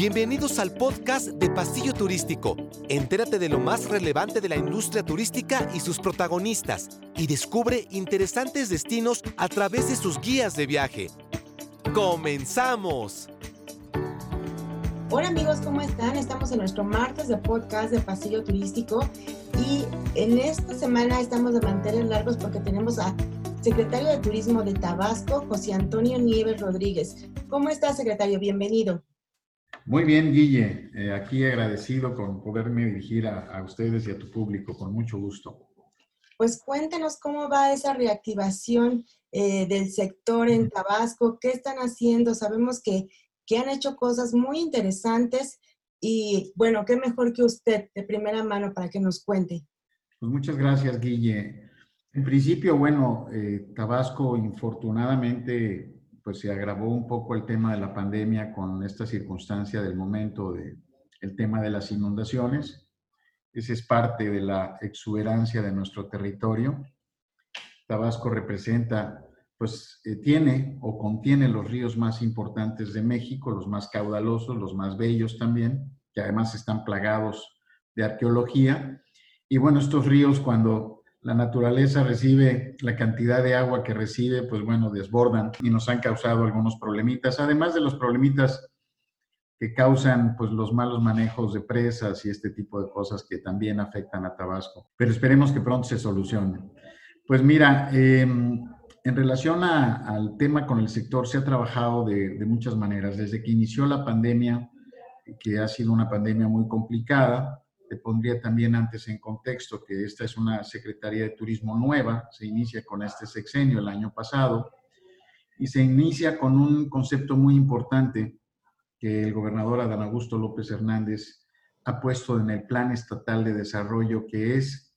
Bienvenidos al podcast de Pasillo Turístico. Entérate de lo más relevante de la industria turística y sus protagonistas y descubre interesantes destinos a través de sus guías de viaje. ¡Comenzamos! Hola amigos, ¿cómo están? Estamos en nuestro martes de podcast de Pasillo Turístico y en esta semana estamos de mantener largos porque tenemos a secretario de Turismo de Tabasco, José Antonio Nieves Rodríguez. ¿Cómo está, secretario? Bienvenido. Muy bien, Guille. Eh, aquí agradecido con poderme dirigir a, ustedes y a tu público, con mucho gusto. Pues cuéntenos cómo va esa reactivación eh, del sector en Tabasco, qué están haciendo. Sabemos que, que han hecho cosas muy interesantes y bueno, qué mejor que usted de primera mano para que nos cuente. Pues muchas gracias, Guille. En principio, bueno, eh, Tabasco infortunadamente pues se agravó un poco el tema de la pandemia con esta circunstancia del momento de el tema de las inundaciones. Esa es parte de la exuberancia de nuestro territorio. Tabasco representa, pues eh, tiene o contiene los ríos más importantes de México, los más caudalosos, los más bellos también, que además están plagados de arqueología. Y bueno, estos ríos cuando la naturaleza recibe la cantidad de agua que recibe, pues bueno, desbordan y nos han causado algunos problemitas, además de los problemitas que causan pues los malos manejos de presas y este tipo de cosas que también afectan a Tabasco. Pero esperemos que pronto se solucionen. Pues mira, em, en relación al tema con el sector, se ha trabajado de muchas maneras. Desde que inició la pandemia, que ha sido una pandemia muy complicada, te pondría también antes en contexto que esta es una Secretaría de Turismo nueva, se inicia con este sexenio el año pasado y se inicia con un concepto muy importante que el gobernador Adán Augusto López Hernández ha puesto en el Plan Estatal de Desarrollo, que es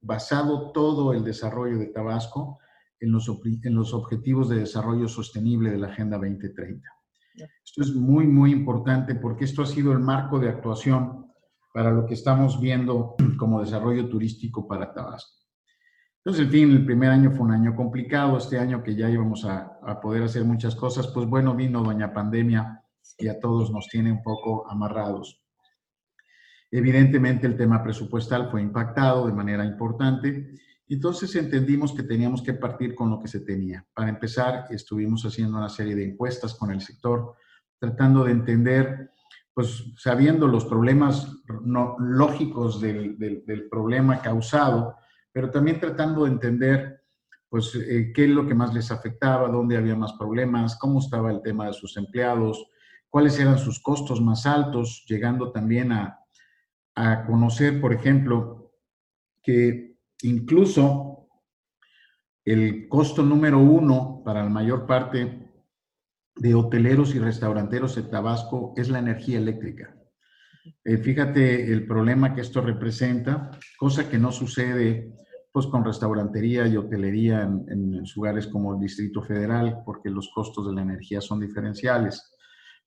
basado todo el desarrollo de Tabasco en los, en los objetivos de desarrollo sostenible de la Agenda 2030. Esto es muy, muy importante porque esto ha sido el marco de actuación para lo que estamos viendo como desarrollo turístico para Tabasco. Entonces, en fin, el primer año fue un año complicado, este año que ya íbamos a, a, poder hacer muchas cosas, pues bueno, vino doña pandemia y a todos nos tiene un poco amarrados. Evidentemente el tema presupuestal fue impactado de manera importante, entonces entendimos que teníamos que partir con lo que se tenía. Para empezar, estuvimos haciendo una serie de encuestas con el sector, tratando de entender pues sabiendo los problemas no, lógicos del, del, problema causado, pero también tratando de entender pues eh, qué es lo que más les afectaba, dónde había más problemas, cómo estaba el tema de sus empleados, cuáles eran sus costos más altos, llegando también a, a conocer, por ejemplo, que incluso el costo número uno para la mayor parte de hoteleros y restauranteros de Tabasco es la energía eléctrica. Eh, fíjate el problema que esto representa, cosa que no sucede pues con restaurantería y hotelería en, en, lugares como el Distrito Federal, porque los costos de la energía son diferenciales.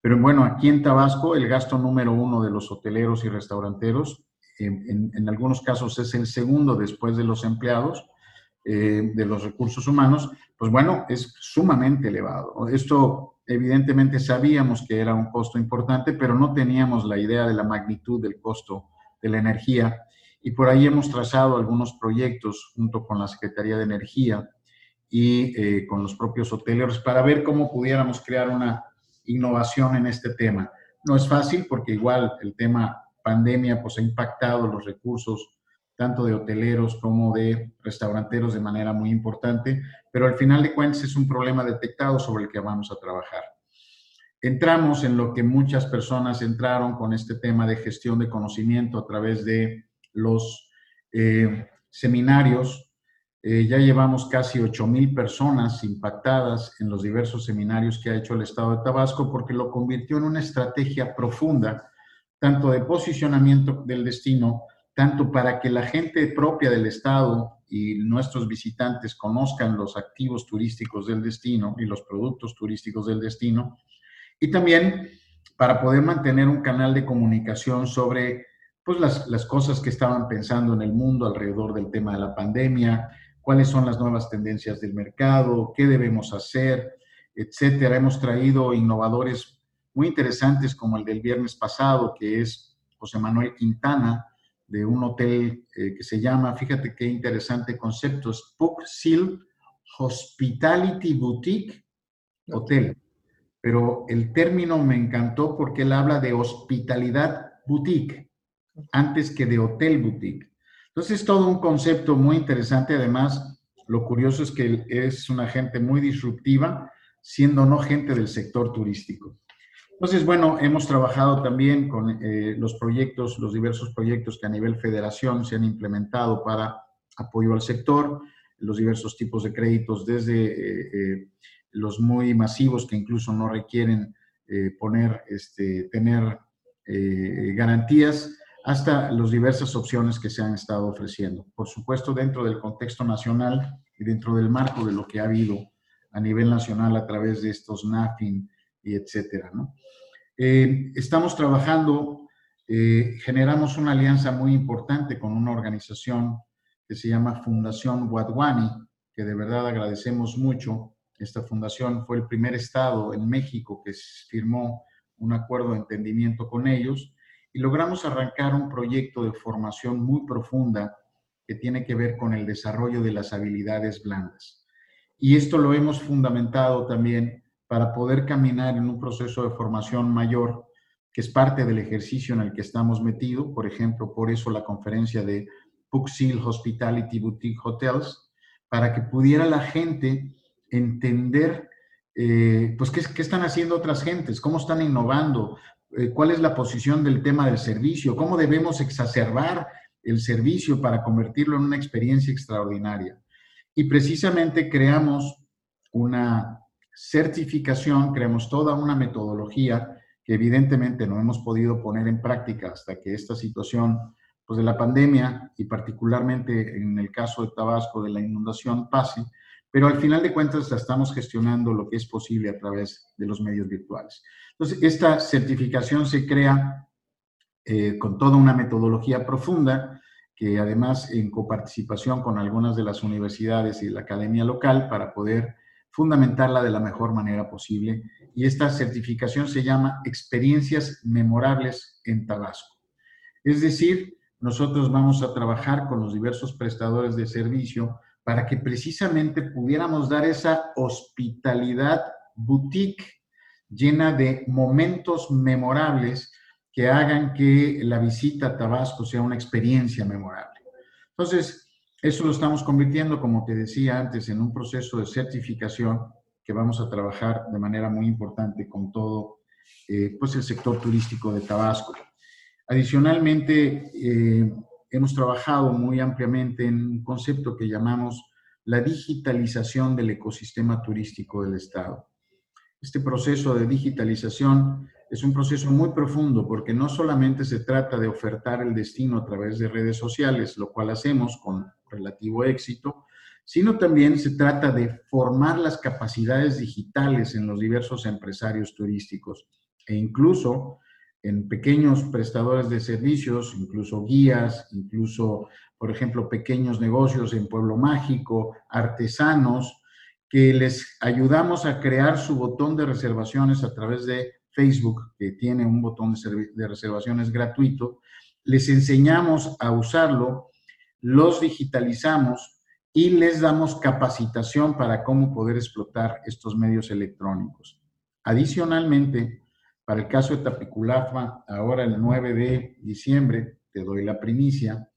Pero bueno, aquí en Tabasco el gasto número uno de los hoteleros y restauranteros, en, en algunos casos es el segundo después de los empleados, eh, de los recursos humanos, pues bueno, es sumamente elevado. Esto evidentemente sabíamos que era un costo importante, pero no teníamos la idea de la magnitud del costo de la energía. Y por ahí hemos trazado algunos proyectos junto con la Secretaría de Energía y eh, con los propios hoteleros para ver cómo pudiéramos crear una innovación en este tema. No es fácil porque igual el tema pandemia pues ha impactado los recursos tanto de hoteleros como de restauranteros de manera muy importante, pero al final de cuentas es un problema detectado sobre el que vamos a trabajar. Entramos en lo que muchas personas entraron con este tema de gestión de conocimiento a través de los eh, seminarios. Eh, ya llevamos casi 8 mil personas impactadas en los diversos seminarios que ha hecho el Estado de Tabasco porque lo convirtió en una estrategia profunda, tanto de posicionamiento del destino, tanto para que la gente propia del Estado y nuestros visitantes conozcan los activos turísticos del destino y los productos turísticos del destino, y también para poder mantener un canal de comunicación sobre pues, las, las cosas que estaban pensando en el mundo alrededor del tema de la pandemia, cuáles son las nuevas tendencias del mercado, qué debemos hacer, etcétera. Hemos traído innovadores muy interesantes como el del viernes pasado, que es José Manuel Quintana, de un hotel eh, que se llama, fíjate qué interesante concepto, es Puck Seal Hospitality Boutique Hotel. Pero el término me encantó porque él habla de hospitalidad boutique antes que de hotel boutique. Entonces es todo un concepto muy interesante. Además, lo curioso es que es una gente muy disruptiva, siendo no gente del sector turístico. Entonces, bueno, hemos trabajado también con eh, los proyectos, los diversos proyectos que a nivel federación se han implementado para apoyo al sector, los diversos tipos de créditos, desde eh, eh, los muy masivos que incluso no requieren poner, este, tener garantías, hasta las diversas opciones que se han estado ofreciendo. Por supuesto, dentro del contexto nacional y dentro del marco de lo que ha habido a nivel nacional a través de estos NAFIN y etcétera. Eh, estamos trabajando, eh, generamos una alianza muy importante con una organización que se llama Fundación Wadwani, que de verdad agradecemos mucho. Esta fundación fue el primer estado en México que firmó un acuerdo de entendimiento con ellos y logramos arrancar un proyecto de formación muy profunda que tiene que ver con el desarrollo de las habilidades blandas. Y esto lo hemos fundamentado también para poder caminar en un proceso de formación mayor, que es parte del ejercicio en el que estamos metidos. Por ejemplo, por eso la conferencia de Puxil Hospitality Boutique Hotels, para que pudiera la gente entender, eh, pues, qué, qué, están haciendo otras gentes, cómo están innovando, eh, cuál es la posición del tema del servicio, cómo debemos exacerbar el servicio para convertirlo en una experiencia extraordinaria. Y precisamente creamos una certificación, creamos toda una metodología que evidentemente no hemos podido poner en práctica hasta que esta situación pues, de la pandemia y particularmente en el caso de Tabasco de la inundación pase, pero al final de cuentas la estamos gestionando lo que es posible a través de los medios virtuales. Entonces, esta certificación se crea eh, con toda una metodología profunda que además en coparticipación con algunas de las universidades y la academia local para poder fundamentarla de la mejor manera posible. Y esta certificación se llama Experiencias Memorables en Tabasco. Es decir, nosotros vamos a trabajar con los diversos prestadores de servicio para que precisamente pudiéramos dar esa hospitalidad boutique llena de momentos memorables que hagan que la visita a Tabasco sea una experiencia memorable. Entonces, eso lo estamos convirtiendo, como te decía antes, en un proceso de certificación que vamos a trabajar de manera muy importante con todo eh, pues el sector turístico de Tabasco. Adicionalmente, eh, hemos trabajado muy ampliamente en un concepto que llamamos la digitalización del ecosistema turístico del Estado. Este proceso de digitalización es un proceso muy profundo porque no solamente se trata de ofertar el destino a través de redes sociales, lo cual hacemos con relativo éxito, sino también se trata de formar las capacidades digitales en los diversos empresarios turísticos e incluso en pequeños prestadores de servicios, incluso guías, incluso, por ejemplo, pequeños negocios en Pueblo Mágico, artesanos, que les ayudamos a crear su botón de reservaciones a través de Facebook, que tiene un botón de, reservaciones gratuito. Les enseñamos a usarlo los digitalizamos y les damos capacitación para cómo poder explotar estos medios electrónicos. Adicionalmente, para el caso de Tapiculapa, ahora el 9 de diciembre, te doy la primicia,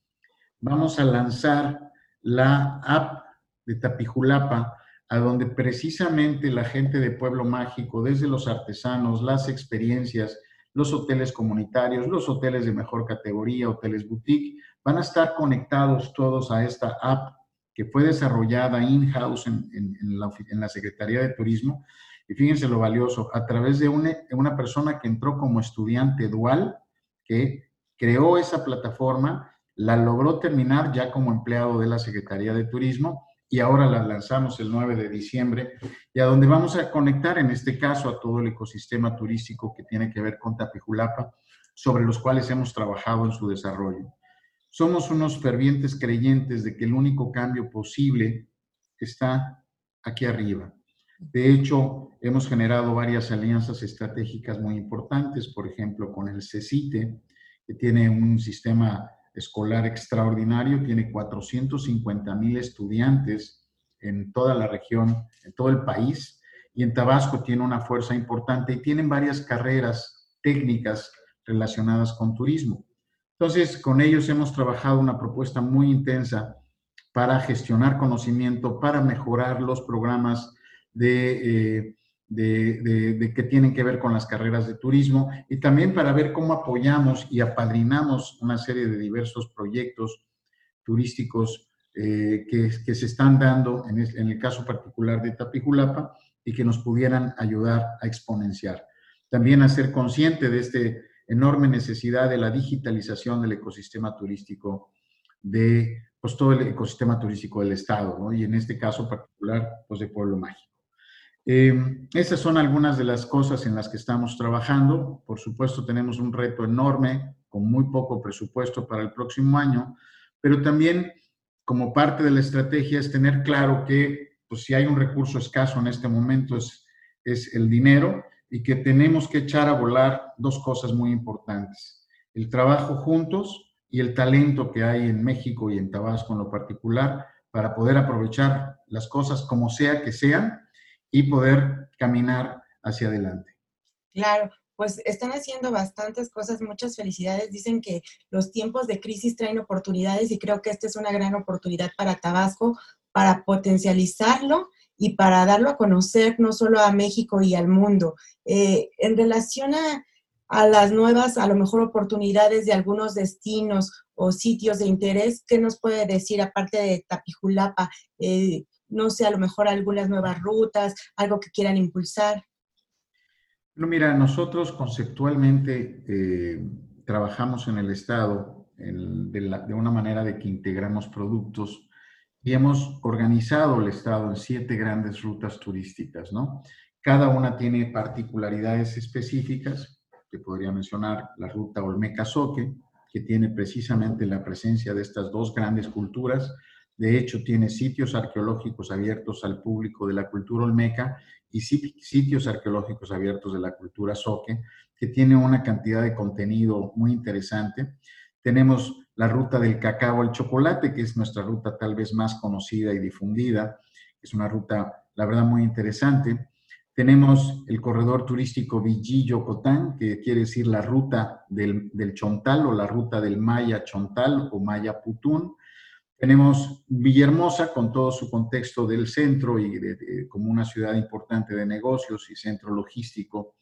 vamos a lanzar la app de Tapijulapa, a donde precisamente la gente de Pueblo Mágico, desde los artesanos, las experiencias, los hoteles comunitarios, los hoteles de mejor categoría, hoteles boutique, van a estar conectados todos a esta app que fue desarrollada in-house en, la, Secretaría de Turismo. Y fíjense lo valioso, a través de una, una persona que entró como estudiante dual, que creó esa plataforma, la logró terminar ya como empleado de la Secretaría de Turismo y ahora la lanzamos el 9 de diciembre y a donde vamos a conectar en este caso a todo el ecosistema turístico que tiene que ver con Tapijulapa, sobre los cuales hemos trabajado en su desarrollo. Somos unos fervientes creyentes de que el único cambio posible está aquí arriba. De hecho, hemos generado varias alianzas estratégicas muy importantes, por ejemplo, con el CECITE, que tiene un sistema escolar extraordinario, tiene 450 mil estudiantes en toda la región, en todo el país, y en Tabasco tiene una fuerza importante y tienen varias carreras técnicas relacionadas con turismo. Entonces, con ellos hemos trabajado una propuesta muy intensa para gestionar conocimiento, para mejorar los programas eh, de, de, que tienen que ver con las carreras de turismo y también para ver cómo apoyamos y apadrinamos una serie de diversos proyectos turísticos eh, que, que, se están dando en el, caso particular de Tapijulapa y que nos pudieran ayudar a exponenciar. También a ser consciente de esta enorme necesidad de la digitalización del ecosistema turístico de pues, todo el ecosistema turístico del Estado, y en este caso particular, pues de Pueblo Mágico. Eh, esas son algunas de las cosas en las que estamos trabajando. Por supuesto, tenemos un reto enorme con muy poco presupuesto para el próximo año, pero también como parte de la estrategia es tener claro que pues, si hay un recurso escaso en este momento es, es el dinero y que tenemos que echar a volar dos cosas muy importantes. El trabajo juntos y el talento que hay en México y en Tabasco en lo particular para poder aprovechar las cosas como sea que sean y poder caminar hacia adelante. Claro, pues están haciendo bastantes cosas, muchas felicidades. Dicen que los tiempos de crisis traen oportunidades y creo que esta es una gran oportunidad para Tabasco para potencializarlo y para darlo a conocer no solo a México y al mundo. Eh, en relación a, las nuevas, a lo mejor, oportunidades de algunos destinos o sitios de interés, ¿qué nos puede decir aparte de Tapijulapa? Eh, no sé, a lo mejor algunas nuevas rutas, algo que quieran impulsar. No, mira, nosotros conceptualmente eh, trabajamos en el Estado de, una manera de que integramos productos y hemos organizado el Estado en siete grandes rutas turísticas, ¿no? Cada una tiene particularidades específicas, que podría mencionar la ruta Olmeca-Soque, que tiene precisamente la presencia de estas dos grandes culturas. De hecho, tiene sitios arqueológicos abiertos al público de la cultura olmeca y sitios arqueológicos abiertos de la cultura soque, que tiene una cantidad de contenido muy interesante. Tenemos la ruta del cacao al chocolate, que es nuestra ruta tal vez más conocida y difundida. Es una ruta, la verdad, muy interesante. Tenemos el corredor turístico Villillo-Cotán, que quiere decir la ruta del, del, Chontal o la ruta del Maya Chontal o Maya Putún. Tenemos Villahermosa con todo su contexto del centro y como una ciudad importante de negocios y centro logístico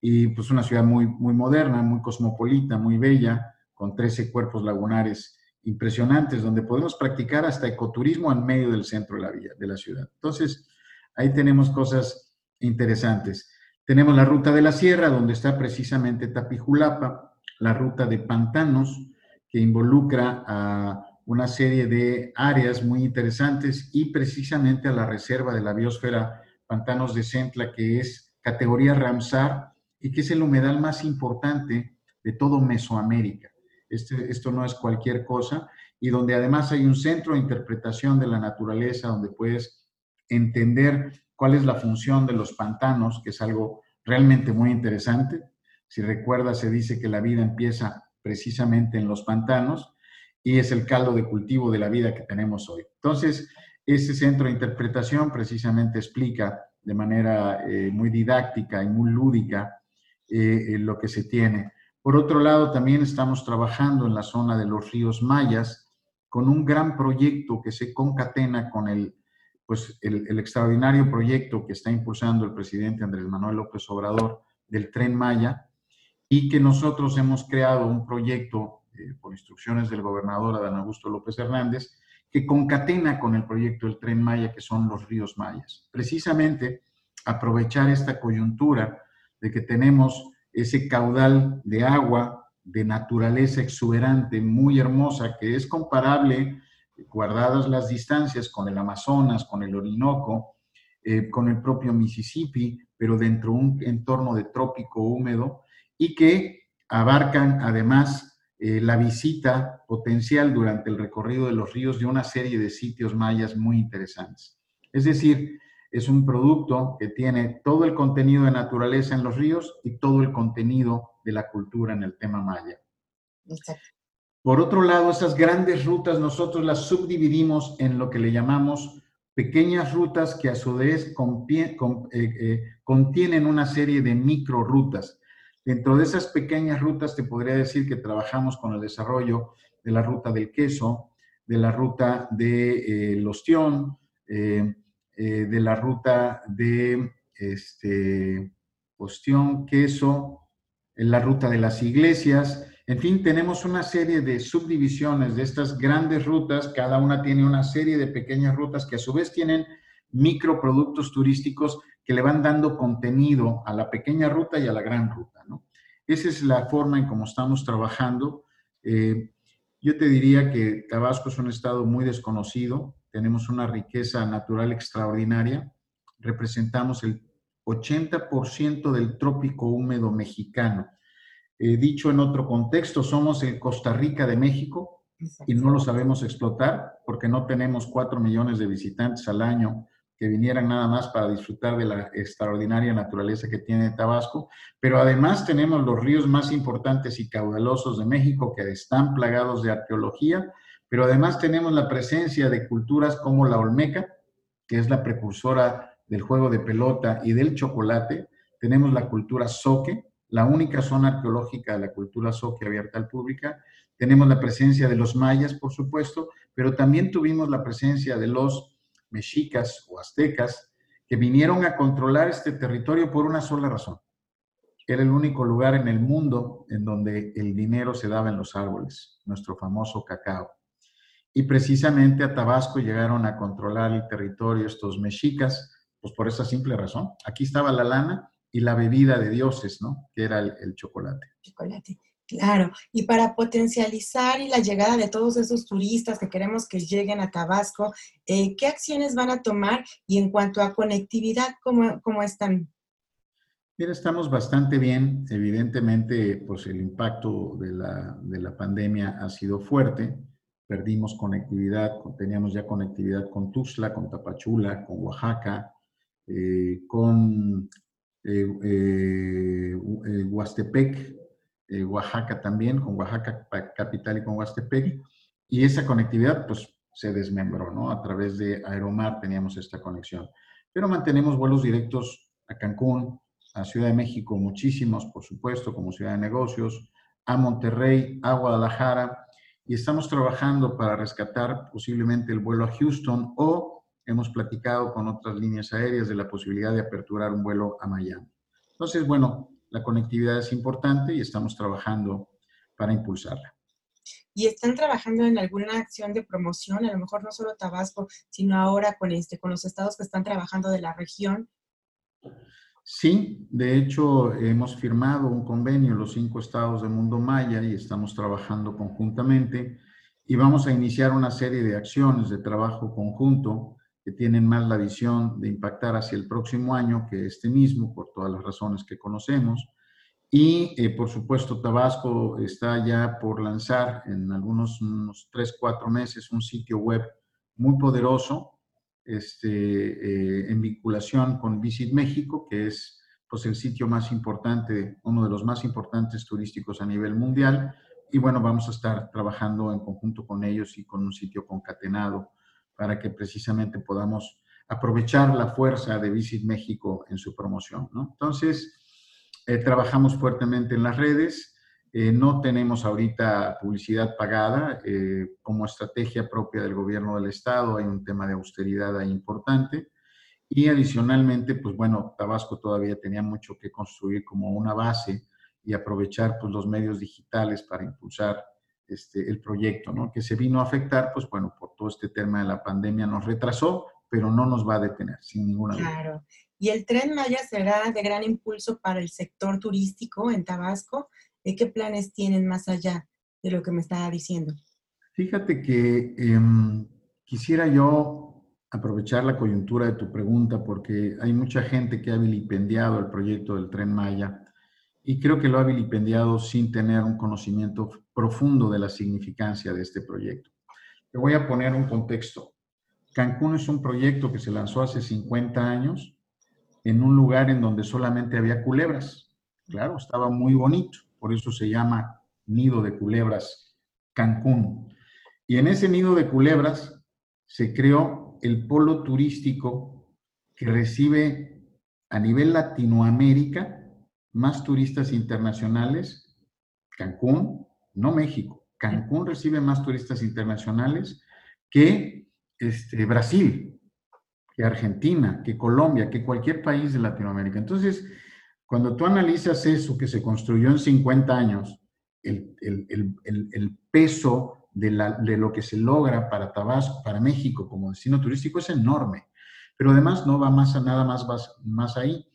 y pues una ciudad muy, muy moderna, muy cosmopolita, muy bella con 13 cuerpos lagunares impresionantes, donde podemos practicar hasta ecoturismo en medio del centro de la, villa, de la ciudad. Entonces, ahí tenemos cosas interesantes. Tenemos la ruta de la sierra, donde está precisamente Tapijulapa, la ruta de pantanos, que involucra a una serie de áreas muy interesantes y precisamente a la reserva de la biosfera Pantanos de Centla, que es categoría Ramsar y que es el humedal más importante de todo Mesoamérica. Este, esto no es cualquier cosa, y donde además hay un centro de interpretación de la naturaleza, donde puedes entender cuál es la función de los pantanos, que es algo realmente muy interesante. Si recuerdas, se dice que la vida empieza precisamente en los pantanos y es el caldo de cultivo de la vida que tenemos hoy. Entonces, ese centro de interpretación precisamente explica de manera eh, muy didáctica y muy lúdica eh, lo que se tiene. Por otro lado, también estamos trabajando en la zona de los ríos mayas con un gran proyecto que se concatena con el, pues, el, extraordinario proyecto que está impulsando el presidente Andrés Manuel López Obrador del tren Maya y que nosotros hemos creado un proyecto eh, por instrucciones del gobernador Adán Augusto López Hernández que concatena con el proyecto del tren Maya que son los ríos mayas. Precisamente aprovechar esta coyuntura de que tenemos ese caudal de agua de naturaleza exuberante, muy hermosa, que es comparable, guardadas las distancias, con el Amazonas, con el Orinoco, eh, con el propio Mississippi, pero dentro de un entorno de trópico húmedo y que abarcan además eh, la visita potencial durante el recorrido de los ríos de una serie de sitios mayas muy interesantes. Es decir, es un producto que tiene todo el contenido de naturaleza en los ríos y todo el contenido de la cultura en el tema maya. Por otro lado, esas grandes rutas nosotros las subdividimos en lo que le llamamos pequeñas rutas que a su vez eh, eh, contienen una serie de micro rutas. Dentro de esas pequeñas rutas te podría decir que trabajamos con el desarrollo de la ruta del queso, de la ruta de eh, ostión, eh, de la ruta de este, ostión, queso, la ruta de las iglesias. En fin, tenemos una serie de subdivisiones de estas grandes rutas. Cada una tiene una serie de pequeñas rutas que a su vez tienen microproductos turísticos que le van dando contenido a la pequeña ruta y a la gran ruta. ¿no? Esa es la forma en cómo estamos trabajando. Eh, yo te diría que Tabasco es un estado muy desconocido tenemos una riqueza natural extraordinaria, representamos el 80% del trópico húmedo mexicano. Eh, dicho en otro contexto, somos el Costa Rica de México y no lo sabemos explotar porque no tenemos 4 millones de visitantes al año que vinieran nada más para disfrutar de la extraordinaria naturaleza que tiene Tabasco, pero además tenemos los ríos más importantes y caudalosos de México que están plagados de arqueología pero además tenemos la presencia de culturas como la Olmeca, que es la precursora del juego de pelota y del chocolate. Tenemos la cultura Soque, la única zona arqueológica de la cultura Soque abierta al público. Tenemos la presencia de los mayas, por supuesto, pero también tuvimos la presencia de los mexicas o aztecas que vinieron a controlar este territorio por una sola razón. Era el único lugar en el mundo en donde el dinero se daba en los árboles, nuestro famoso cacao. Y precisamente a Tabasco llegaron a controlar el territorio estos mexicas, pues por esa simple razón. Aquí estaba la lana y la bebida de dioses, ¿no? Que era el, chocolate. Chocolate. Claro, y para potencializar y la llegada de todos esos turistas que queremos que lleguen a Tabasco, eh, ¿qué acciones van a tomar? Y en cuanto a conectividad, ¿cómo, cómo están? Mira, estamos bastante bien. Evidentemente, pues el impacto de la, de la pandemia ha sido fuerte perdimos conectividad, teníamos ya conectividad con Tuxtla, con Tapachula, con Oaxaca, eh, con eh, eh, Oaxaca también, con Oaxaca capital y con Huastepec, y esa conectividad pues se desmembró, ¿no? A través de Aeromar teníamos esta conexión. Pero mantenemos vuelos directos a Cancún, a Ciudad de México, muchísimos, por supuesto, como ciudad de negocios, a Monterrey, a Guadalajara, y estamos trabajando para rescatar posiblemente el vuelo a Houston o hemos platicado con otras líneas aéreas de la posibilidad de aperturar un vuelo a Miami. Entonces, bueno, la conectividad es importante y estamos trabajando para impulsarla. ¿Y están trabajando en alguna acción de promoción? A lo mejor no solo Tabasco, sino ahora con, este, con los estados que están trabajando de la región. Sí, de hecho hemos firmado un convenio los cinco estados del mundo maya y estamos trabajando conjuntamente y vamos a iniciar una serie de acciones de trabajo conjunto que tienen más la visión de impactar hacia el próximo año que este mismo, por todas las razones que conocemos. Y, eh, por supuesto, Tabasco está ya por lanzar en algunos unos tres, cuatro meses un sitio web muy poderoso este, eh, en vinculación con Visit México, que es pues, el sitio más importante, uno de los más importantes turísticos a nivel mundial. Y bueno, vamos a estar trabajando en conjunto con ellos y con un sitio concatenado para que precisamente podamos aprovechar la fuerza de Visit México en su promoción. ¿no? Entonces, eh, trabajamos fuertemente en las redes, eh, no tenemos ahorita publicidad pagada eh, como estrategia propia del gobierno del estado. Hay un tema de austeridad ahí importante. Y adicionalmente, pues bueno, Tabasco todavía tenía mucho que construir como una base y aprovechar pues, los medios digitales para impulsar este, el proyecto, ¿no? Que se vino a afectar, pues bueno, por todo este tema de la pandemia nos retrasó, pero no nos va a detener, sin ninguna duda. Claro. Y el tren Maya será de gran impulso para el sector turístico en Tabasco. ¿Qué planes tienen más allá de lo que me estaba diciendo? Fíjate que em, quisiera yo aprovechar la coyuntura de tu pregunta porque hay mucha gente que ha vilipendiado el proyecto del tren Maya y creo que lo ha vilipendiado sin tener un conocimiento profundo de la significancia de este proyecto. Te voy a poner un contexto. Cancún es un proyecto que se lanzó hace 50 años en un lugar en donde solamente había culebras. Claro, estaba muy bonito, por eso se llama Nido de Culebras Cancún. Y en ese nido de culebras se creó el polo turístico que recibe a nivel Latinoamérica más turistas internacionales, Cancún, no México. Cancún recibe más turistas internacionales que este, Brasil, que Argentina, que Colombia, que cualquier país de Latinoamérica. Entonces, cuando tú analizas eso que se construyó en 50 años, el, peso de, lo que se logra para Tabasco, para México como destino turístico es enorme. Pero además no va más a nada más, más ahí.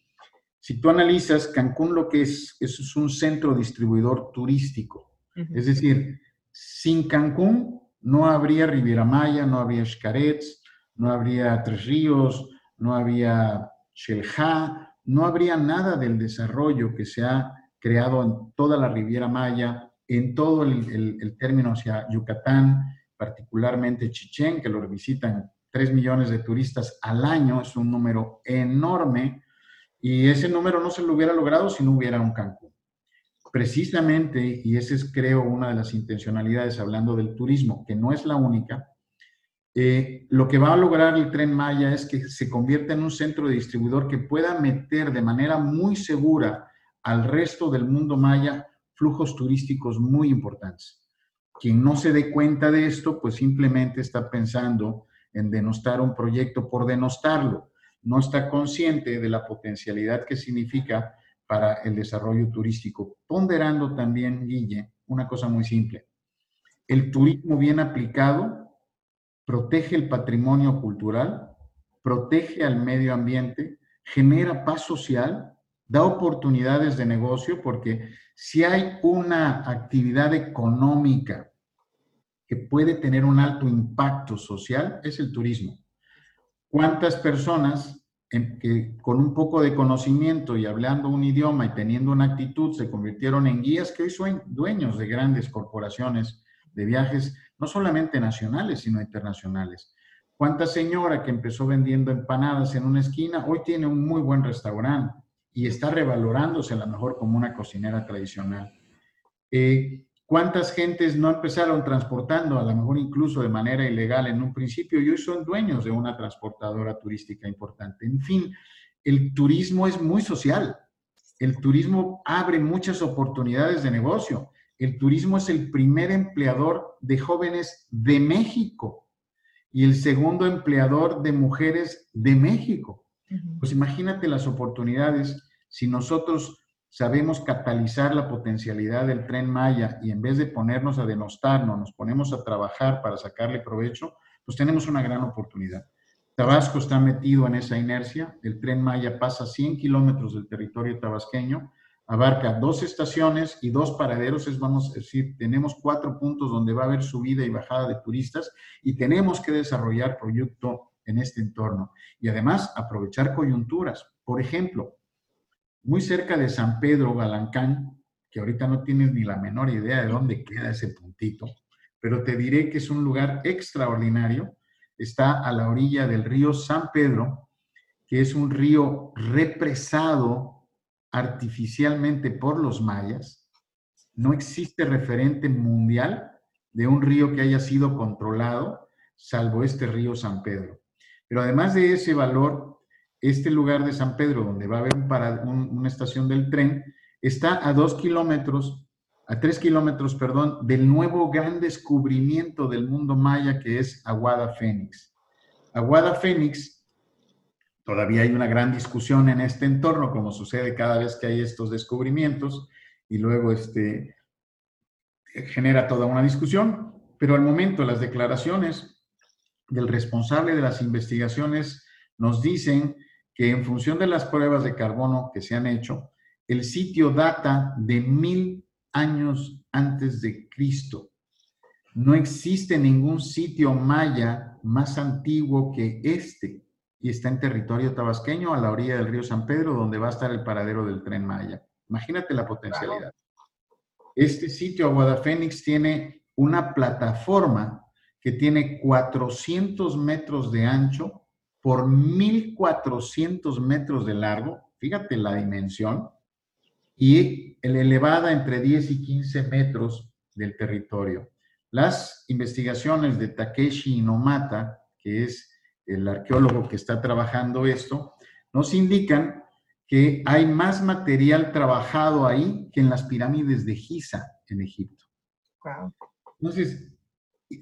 Si tú analizas Cancún, lo que es, es un centro distribuidor turístico. Es decir, sin Cancún no habría Riviera Maya, no habría Xcarets, no habría Tres Ríos, no habría Xelha, no habría nada del desarrollo que se ha creado en toda la Riviera Maya, en todo el, término hacia Yucatán, particularmente Chichén, que lo visitan 3 millones de turistas al año, es un número enorme, y ese número no se lo hubiera logrado si no hubiera un Cancún. Precisamente, y esa es creo una de las intencionalidades hablando del turismo, que no es la única, eh, lo que va a lograr el tren Maya es que se convierta en un centro de distribuidor que pueda meter de manera muy segura al resto del mundo maya flujos turísticos muy importantes. Quien no se dé cuenta de esto, pues simplemente está pensando en denostar un proyecto por denostarlo. No está consciente de la potencialidad que significa para el desarrollo turístico. Ponderando también, Guille, una cosa muy simple. El turismo bien aplicado protege el patrimonio cultural, protege al medio ambiente, genera paz social, da oportunidades de negocio, porque si hay una actividad económica que puede tener un alto impacto social, es el turismo. ¿Cuántas personas que con un poco de conocimiento y hablando un idioma y teniendo una actitud se convirtieron en guías que hoy son dueños de grandes corporaciones de viajes no solamente nacionales, sino internacionales. ¿Cuánta señora que empezó vendiendo empanadas en una esquina hoy tiene un muy buen restaurante y está revalorándose a lo mejor como una cocinera tradicional? Eh, ¿Cuántas gentes no empezaron transportando, a lo mejor incluso de manera ilegal en un principio y hoy son dueños de una transportadora turística importante? En fin, el turismo es muy social. El turismo abre muchas oportunidades de negocio el turismo es el primer empleador de jóvenes de México y el segundo empleador de mujeres de México. Pues imagínate las oportunidades si nosotros sabemos catalizar la potencialidad del tren Maya y en vez de ponernos a denostarnos, nos ponemos a trabajar para sacarle provecho, pues tenemos una gran oportunidad. Tabasco está metido en esa inercia, el tren Maya pasa 100 kilómetros del territorio tabasqueño, abarca dos estaciones y dos paraderos, es, vamos a decir, tenemos cuatro puntos donde va a haber subida y bajada de turistas y tenemos que desarrollar proyecto en este entorno. Y además aprovechar coyunturas. Por ejemplo, muy cerca de San Pedro Galancán, que ahorita no tienes ni la menor idea de dónde queda ese puntito, pero te diré que es un lugar extraordinario. Está a la orilla del río San Pedro, que es un río represado artificialmente por los mayas, no existe referente mundial de un río que haya sido controlado, salvo este río San Pedro. Pero además de ese valor, este lugar de San Pedro, donde va a haber una estación del tren, está a dos kilómetros, a tres kilómetros, perdón, del nuevo gran descubrimiento del mundo maya que es Aguada Fénix. Aguada Fénix Todavía hay una gran discusión en este entorno, como sucede cada vez que hay estos descubrimientos, y luego este, genera toda una discusión, pero al momento las declaraciones del responsable de las investigaciones nos dicen que en función de las pruebas de carbono que se han hecho, el sitio data de mil años antes de Cristo. No existe ningún sitio maya más antiguo que este y está en territorio tabasqueño, a la orilla del río San Pedro, donde va a estar el paradero del tren Maya. Imagínate la potencialidad. Este sitio, Aguada Fénix, tiene una plataforma que tiene 400 metros de ancho por 1.400 metros de largo, fíjate la dimensión, y el elevada entre 10 y 15 metros del territorio. Las investigaciones de Takeshi Inomata, que es el arqueólogo que está trabajando esto, nos indican que hay más material trabajado ahí que en las pirámides de Giza en Egipto. Entonces,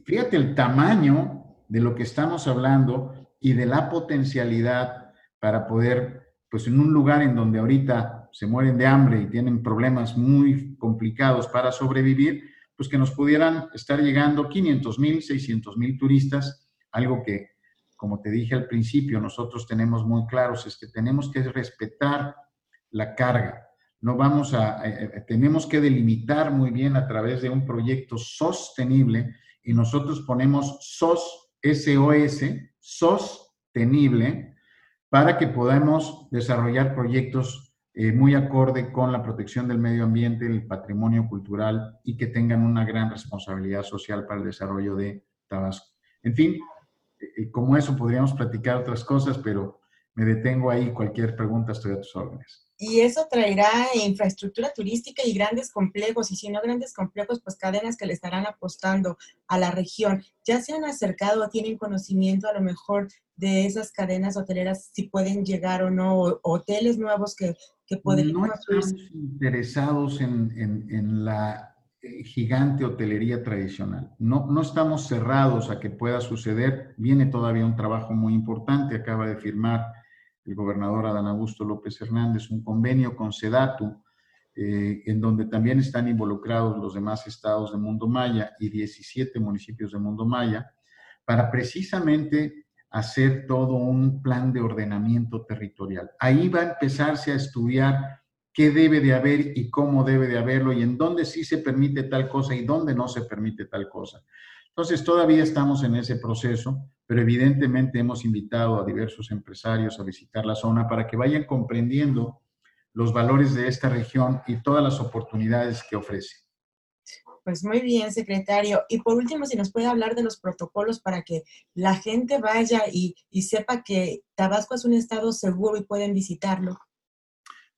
fíjate el tamaño de lo que estamos hablando y de la potencialidad para poder, pues en un lugar en donde ahorita se mueren de hambre y tienen problemas muy complicados para sobrevivir, pues que nos pudieran estar llegando 500 mil, 600 mil turistas, algo que como te dije al principio, nosotros tenemos muy claros, es que tenemos que respetar la carga. No vamos a, eh, eh, tenemos que delimitar muy bien a través de un proyecto sostenible y nosotros ponemos SOS, SOS, sostenible, para que podamos desarrollar proyectos eh, muy acorde con la protección del medio ambiente, el patrimonio cultural y que tengan una gran responsabilidad social para el desarrollo de Tabasco. En fin, como eso podríamos platicar otras cosas, pero me detengo ahí. Cualquier pregunta estoy a tus órdenes. Y eso traerá infraestructura turística y grandes complejos, y si no grandes complejos, pues cadenas que le estarán apostando a la región. ¿Ya se han acercado o tienen conocimiento a lo mejor de esas cadenas hoteleras, si pueden llegar o no, hoteles nuevos que, que podrían No estamos interesados en, en, en la eh, gigante hotelería tradicional. No, no estamos cerrados a que pueda suceder. Viene todavía un trabajo muy importante. Acaba de firmar el gobernador Adán Augusto López Hernández un convenio con Sedatu, eh, en donde también están involucrados los demás estados de Mundo Maya y 17 municipios de Mundo Maya, para precisamente hacer todo un plan de ordenamiento territorial. Ahí va a empezarse a estudiar qué debe de haber y cómo debe de haberlo y en dónde sí se permite tal cosa y dónde no se permite tal cosa. Entonces, todavía estamos en ese proceso, pero evidentemente hemos invitado a diversos empresarios a visitar la zona para que vayan comprendiendo los valores de esta región y todas las oportunidades que ofrece. Pues muy bien, secretario. Y por último, si nos puede hablar de los protocolos para que la gente vaya y, y sepa que Tabasco es un estado seguro y pueden visitarlo.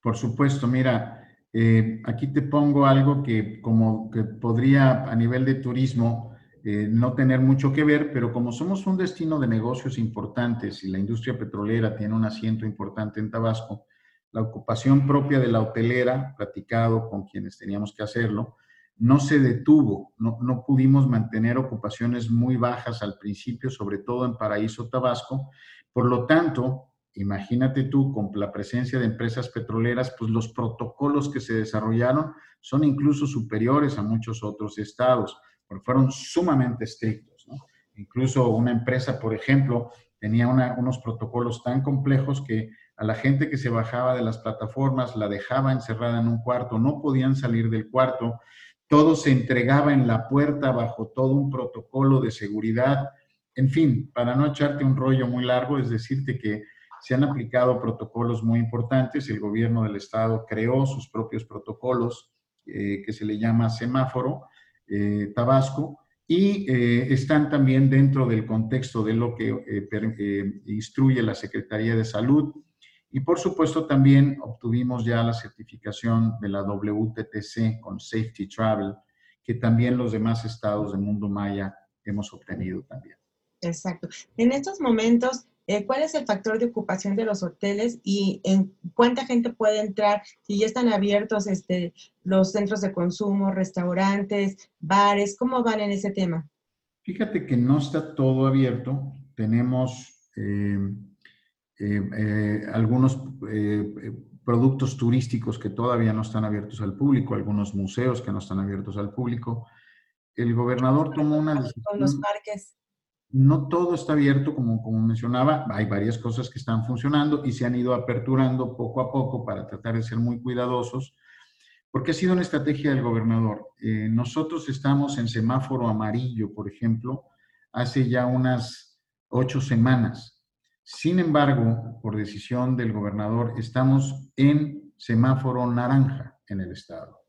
Por supuesto, mira, eh, aquí te pongo algo que como que podría a nivel de turismo eh, no tener mucho que ver, pero como somos un destino de negocios importantes y la industria petrolera tiene un asiento importante en Tabasco, la ocupación propia de la hotelera, platicado con quienes teníamos que hacerlo, no se detuvo, no, no pudimos mantener ocupaciones muy bajas al principio, sobre todo en Paraíso Tabasco. Por lo tanto, Imagínate tú, con la presencia de empresas petroleras, pues los protocolos que se desarrollaron son incluso superiores a muchos otros estados, porque fueron sumamente estrictos. Incluso una empresa, por ejemplo, tenía unos protocolos tan complejos que a la gente que se bajaba de las plataformas la dejaba encerrada en un cuarto, no podían salir del cuarto, todo se entregaba en la puerta bajo todo un protocolo de seguridad. En fin, para no echarte un rollo muy largo, es decirte que se han aplicado protocolos muy importantes. El gobierno del estado creó sus propios protocolos eh, que se le llama semáforo eh, Tabasco y eh, están también dentro del contexto de lo que instruye la Secretaría de Salud. Y por supuesto también obtuvimos ya la certificación de la WTTC con Safety Travel, que también los demás estados del mundo maya hemos obtenido también. Exacto. En estos momentos, eh, cuál es el factor de ocupación de los hoteles y en cuánta gente puede entrar, si ya están abiertos este, los centros de consumo, restaurantes, bares, ¿cómo van en ese tema? Fíjate que no está todo abierto. Tenemos eh, eh, algunos productos turísticos que todavía no están abiertos al público, algunos museos que no están abiertos al público. El gobernador tomó una decisión. Con los parques no todo está abierto, como, como mencionaba, hay varias cosas que están funcionando y se han ido aperturando poco a poco para tratar de ser muy cuidadosos, porque ha sido una estrategia del gobernador. Eh, nosotros estamos en semáforo amarillo, por ejemplo, hace ya unas ocho semanas. Sin embargo, por decisión del gobernador, estamos en semáforo naranja en el estado.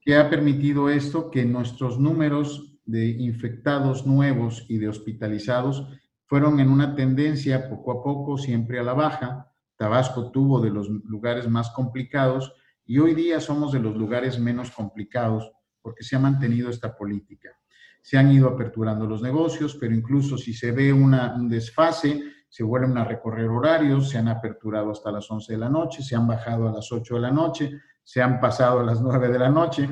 ¿Qué ha permitido esto? Que nuestros números de infectados nuevos y de hospitalizados fueron en una tendencia poco a poco siempre a la baja. Tabasco tuvo de los lugares más complicados y hoy día somos de los lugares menos complicados porque se ha mantenido esta política. Se han ido aperturando los negocios, pero incluso si se ve una, un desfase, se vuelven a recorrer horarios, se han aperturado hasta las 11 de la noche, se han bajado a las 8 de la noche, se han pasado a las 9 de la noche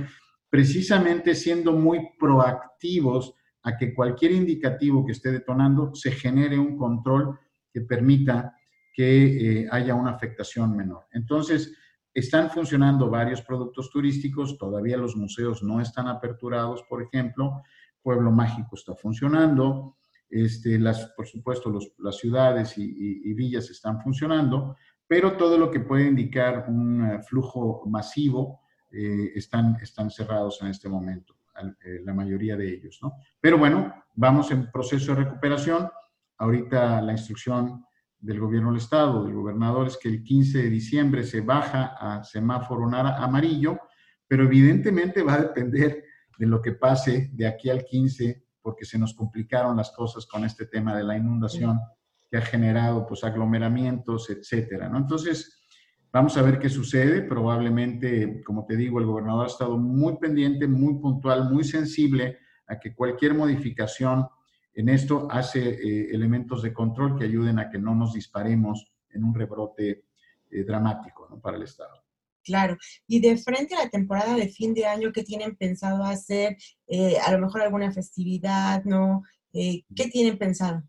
precisamente siendo muy proactivos a que cualquier indicativo que esté detonando se genere un control que permita que eh, haya una afectación menor. Entonces, están funcionando varios productos turísticos, todavía los museos no están aperturados, por ejemplo, Pueblo Mágico está funcionando, este, las, por supuesto las ciudades y, villas están funcionando, pero todo lo que puede indicar un eh, flujo masivo eh, están, están cerrados en este momento, eh, la mayoría de ellos, ¿no? Pero bueno, vamos en proceso de recuperación. Ahorita la instrucción del gobierno del estado, del gobernador, es que el 15 de diciembre se baja a semáforo amarillo, pero evidentemente va a depender de lo que pase de aquí al 15, porque se nos complicaron las cosas con este tema de la inundación que ha generado pues aglomeramientos, etcétera, ¿no? Entonces, Vamos a ver qué sucede. Probablemente, como te digo, el gobernador ha estado muy pendiente, muy puntual, muy sensible a que cualquier modificación en esto hace eh, elementos de control que ayuden a que no nos disparemos en un rebrote eh, dramático para el Estado. Claro, y de frente a la temporada de fin de año, ¿qué tienen pensado hacer? Eh, a lo mejor alguna festividad, ¿no? ¿Qué tienen pensado?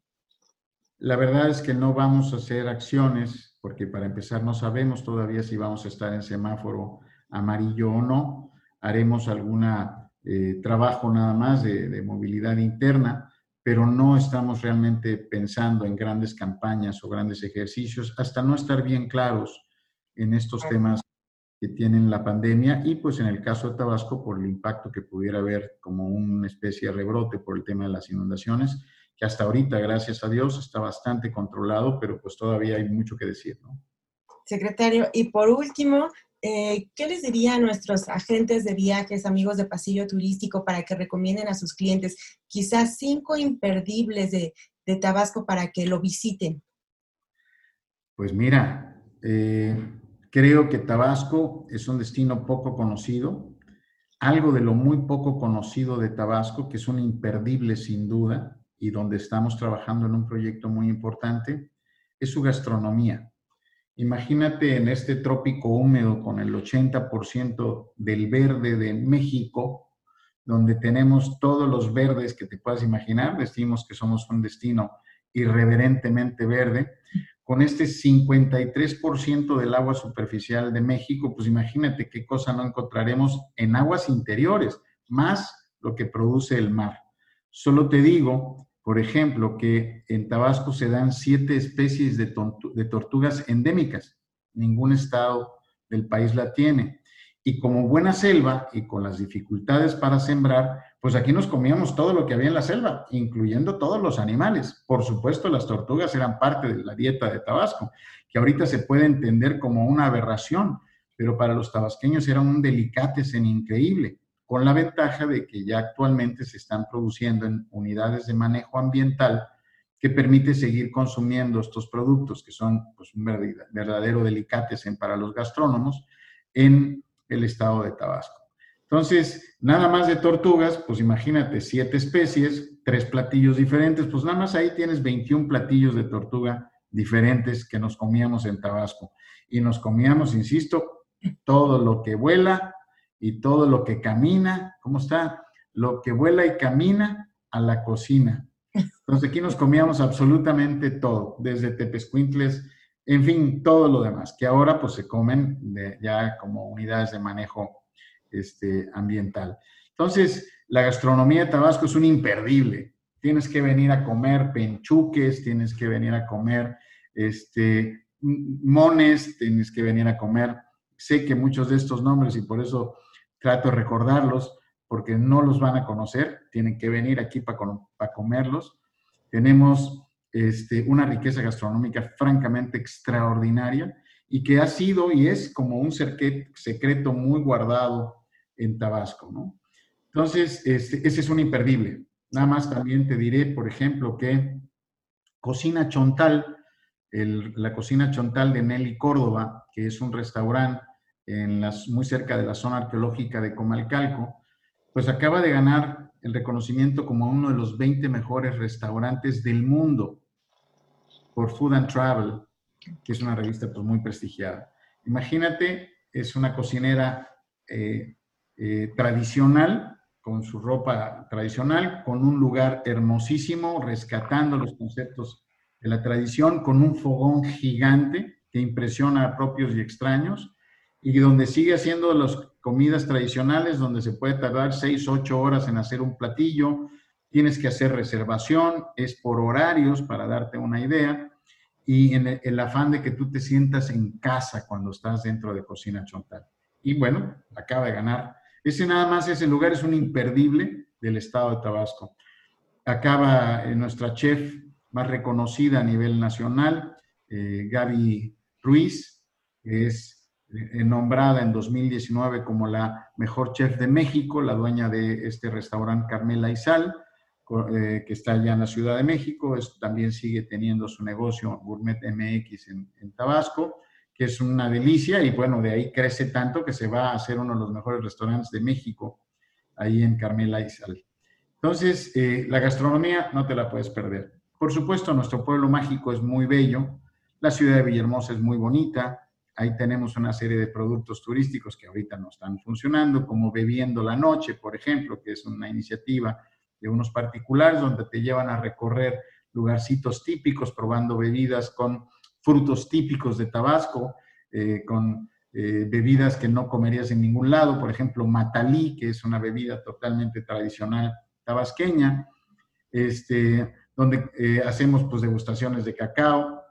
La verdad es que no vamos a hacer acciones porque para empezar no sabemos todavía si vamos a estar en semáforo amarillo o no. Haremos algún eh, trabajo nada más de, movilidad interna, pero no estamos realmente pensando en grandes campañas o grandes ejercicios hasta no estar bien claros en estos temas que tienen la pandemia y pues en el caso de Tabasco por el impacto que pudiera haber como una especie de rebrote por el tema de las inundaciones que hasta ahorita, gracias a Dios, está bastante controlado, pero pues todavía hay mucho que decir, ¿no? Secretario, y por último, eh, ¿qué les diría a nuestros agentes de viajes, amigos de pasillo turístico, para que recomienden a sus clientes quizás cinco imperdibles de, Tabasco para que lo visiten? Pues mira, eh, creo que Tabasco es un destino poco conocido. Algo de lo muy poco conocido de Tabasco, que es un imperdible sin duda, y donde estamos trabajando en un proyecto muy importante, es su gastronomía. Imagínate en este trópico húmedo con el 80% del verde de México, donde tenemos todos los verdes que te puedas imaginar, decimos que somos un destino irreverentemente verde, con este 53% del agua superficial de México, pues imagínate qué cosa no encontraremos en aguas interiores, más lo que produce el mar. Solo te digo por ejemplo, que en Tabasco se dan siete especies de, tortugas endémicas. Ningún estado del país la tiene. Y como buena selva y con las dificultades para sembrar, pues aquí nos comíamos todo lo que había en la selva, incluyendo todos los animales. Por supuesto, las tortugas eran parte de la dieta de Tabasco, que ahorita se puede entender como una aberración, pero para los tabasqueños era un delicatessen increíble con la ventaja de que ya actualmente se están produciendo en unidades de manejo ambiental que permite seguir consumiendo estos productos, que son pues, un verdadero delicatessen para los gastrónomos, en el estado de Tabasco. Entonces, nada más de tortugas, pues imagínate, siete especies, tres platillos diferentes, pues nada más ahí tienes 21 platillos de tortuga diferentes que nos comíamos en Tabasco. Y nos comíamos, insisto, todo lo que vuela, y todo lo que camina, ¿cómo está? Lo que vuela y camina a la cocina. Entonces aquí nos comíamos absolutamente todo, desde tepescuintles, en fin, todo lo demás, que ahora pues se comen ya como unidades de manejo este, ambiental. Entonces, la gastronomía de Tabasco es un imperdible. Tienes que venir a comer penchuques, tienes que venir a comer este, mones, tienes que venir a comer. Sé que muchos de estos nombres y por eso trato de recordarlos porque no los van a conocer, tienen que venir aquí para, comerlos. Tenemos este, una riqueza gastronómica francamente extraordinaria y que ha sido y es como un secreto muy guardado en Tabasco. Entonces, este, ese es un imperdible. Nada más también te diré, por ejemplo, que Cocina Chontal, la Cocina Chontal de Nelly Córdoba, que es un restaurante en las, muy cerca de la zona arqueológica de Comalcalco, pues acaba de ganar el reconocimiento como uno de los 20 mejores restaurantes del mundo por Food and Travel, que es una revista pues, muy prestigiada. Imagínate, es una cocinera eh, eh, tradicional, con su ropa tradicional, con un lugar hermosísimo, rescatando los conceptos de la tradición, con un fogón gigante que impresiona a propios y extraños, y donde sigue haciendo las comidas tradicionales, donde se puede tardar seis, ocho horas en hacer un platillo, tienes que hacer reservación, es por horarios, para darte una idea, y en el, afán de que tú te sientas en casa cuando estás dentro de Cocina Chontal. Y bueno, acaba de ganar. Ese nada más, ese lugar es un imperdible del estado de Tabasco. Acaba eh, nuestra chef más reconocida a nivel nacional, eh, Gaby Ruiz, es nombrada en 2019 como la mejor chef de México, la dueña de este restaurante Carmela Izal. Eh, que está allá en la Ciudad de México, también sigue teniendo su negocio Gourmet MX en, Tabasco, que es una delicia y bueno, de ahí crece tanto que se va a hacer uno de los mejores restaurantes de México, ahí en Carmela y Sal. Entonces, eh, la gastronomía no te la puedes perder. Por supuesto, nuestro pueblo mágico es muy bello, la ciudad de Villahermosa es muy bonita, ahí tenemos una serie de productos turísticos que ahorita no están funcionando, como Bebiendo la Noche, por ejemplo, que es una iniciativa de unos particulares donde te llevan a recorrer lugarcitos típicos, probando bebidas con frutos típicos de Tabasco, eh, con eh, bebidas que no comerías en ningún lado, por ejemplo, matalí, que es una bebida totalmente tradicional tabasqueña, este, donde eh, hacemos pues degustaciones de cacao,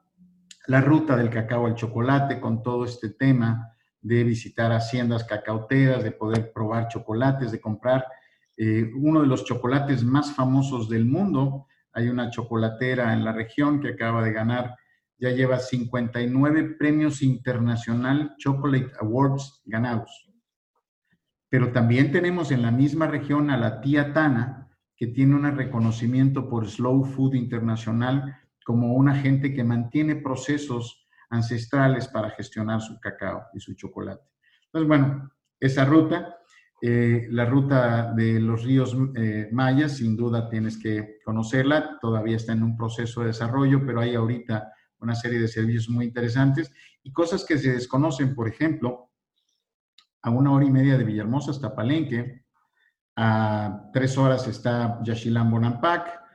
la ruta del cacao al chocolate, con todo este tema de visitar haciendas cacauteras, de poder probar chocolates, de comprar eh, uno de los chocolates más famosos del mundo. Hay una chocolatera en la región que acaba de ganar, ya lleva 59 premios internacional Chocolate Awards ganados. Pero también tenemos en la misma región a la tía Tana, que tiene un reconocimiento por Slow Food Internacional como una gente que mantiene procesos ancestrales para gestionar su cacao y su chocolate. Entonces, bueno, esa ruta eh, la ruta de los ríos eh, mayas, sin duda tienes que conocerla, todavía está en un proceso de desarrollo, pero hay ahorita una serie de servicios muy interesantes y cosas que se desconocen, por ejemplo, a una hora y media de Villahermosa hasta Palenque, a tres horas está Yaxilán Bonampak,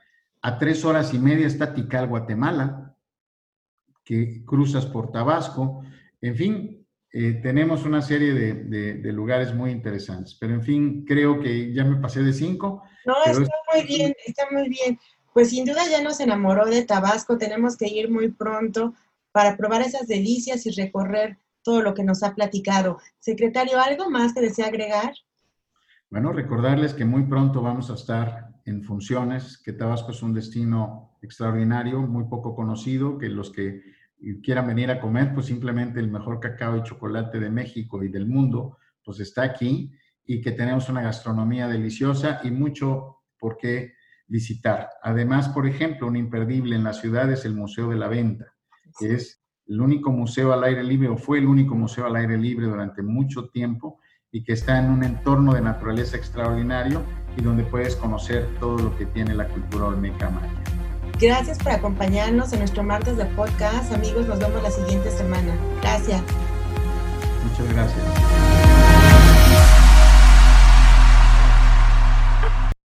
a tres horas y media está Tikal, Guatemala, que cruzas por Tabasco, en fin, eh, tenemos una serie de, lugares muy interesantes. Pero en fin, creo que ya me pasé de cinco. No, está muy bien, está muy bien. Pues sin duda ya nos enamoró de Tabasco. Tenemos que ir muy pronto para probar esas delicias y recorrer todo lo que nos ha platicado. Secretario, ¿algo más que desea agregar? Bueno, recordarles que muy pronto vamos a estar en funciones, que Tabasco es un destino extraordinario, muy poco conocido, que los que quieran venir a comer, pues simplemente el mejor cacao y chocolate de México y del mundo, pues está aquí y que tenemos una gastronomía deliciosa y mucho por qué visitar. Además, por ejemplo, un imperdible en la ciudad es el Museo de la Venta, que es el único museo al aire libre o fue el único museo al aire libre durante mucho tiempo y que está en un entorno de naturaleza extraordinario y donde puedes conocer todo lo que tiene la cultura olmeca maya. Gracias por acompañarnos en nuestro martes de podcast. Amigos, nos vemos la siguiente semana. Gracias. Muchas gracias.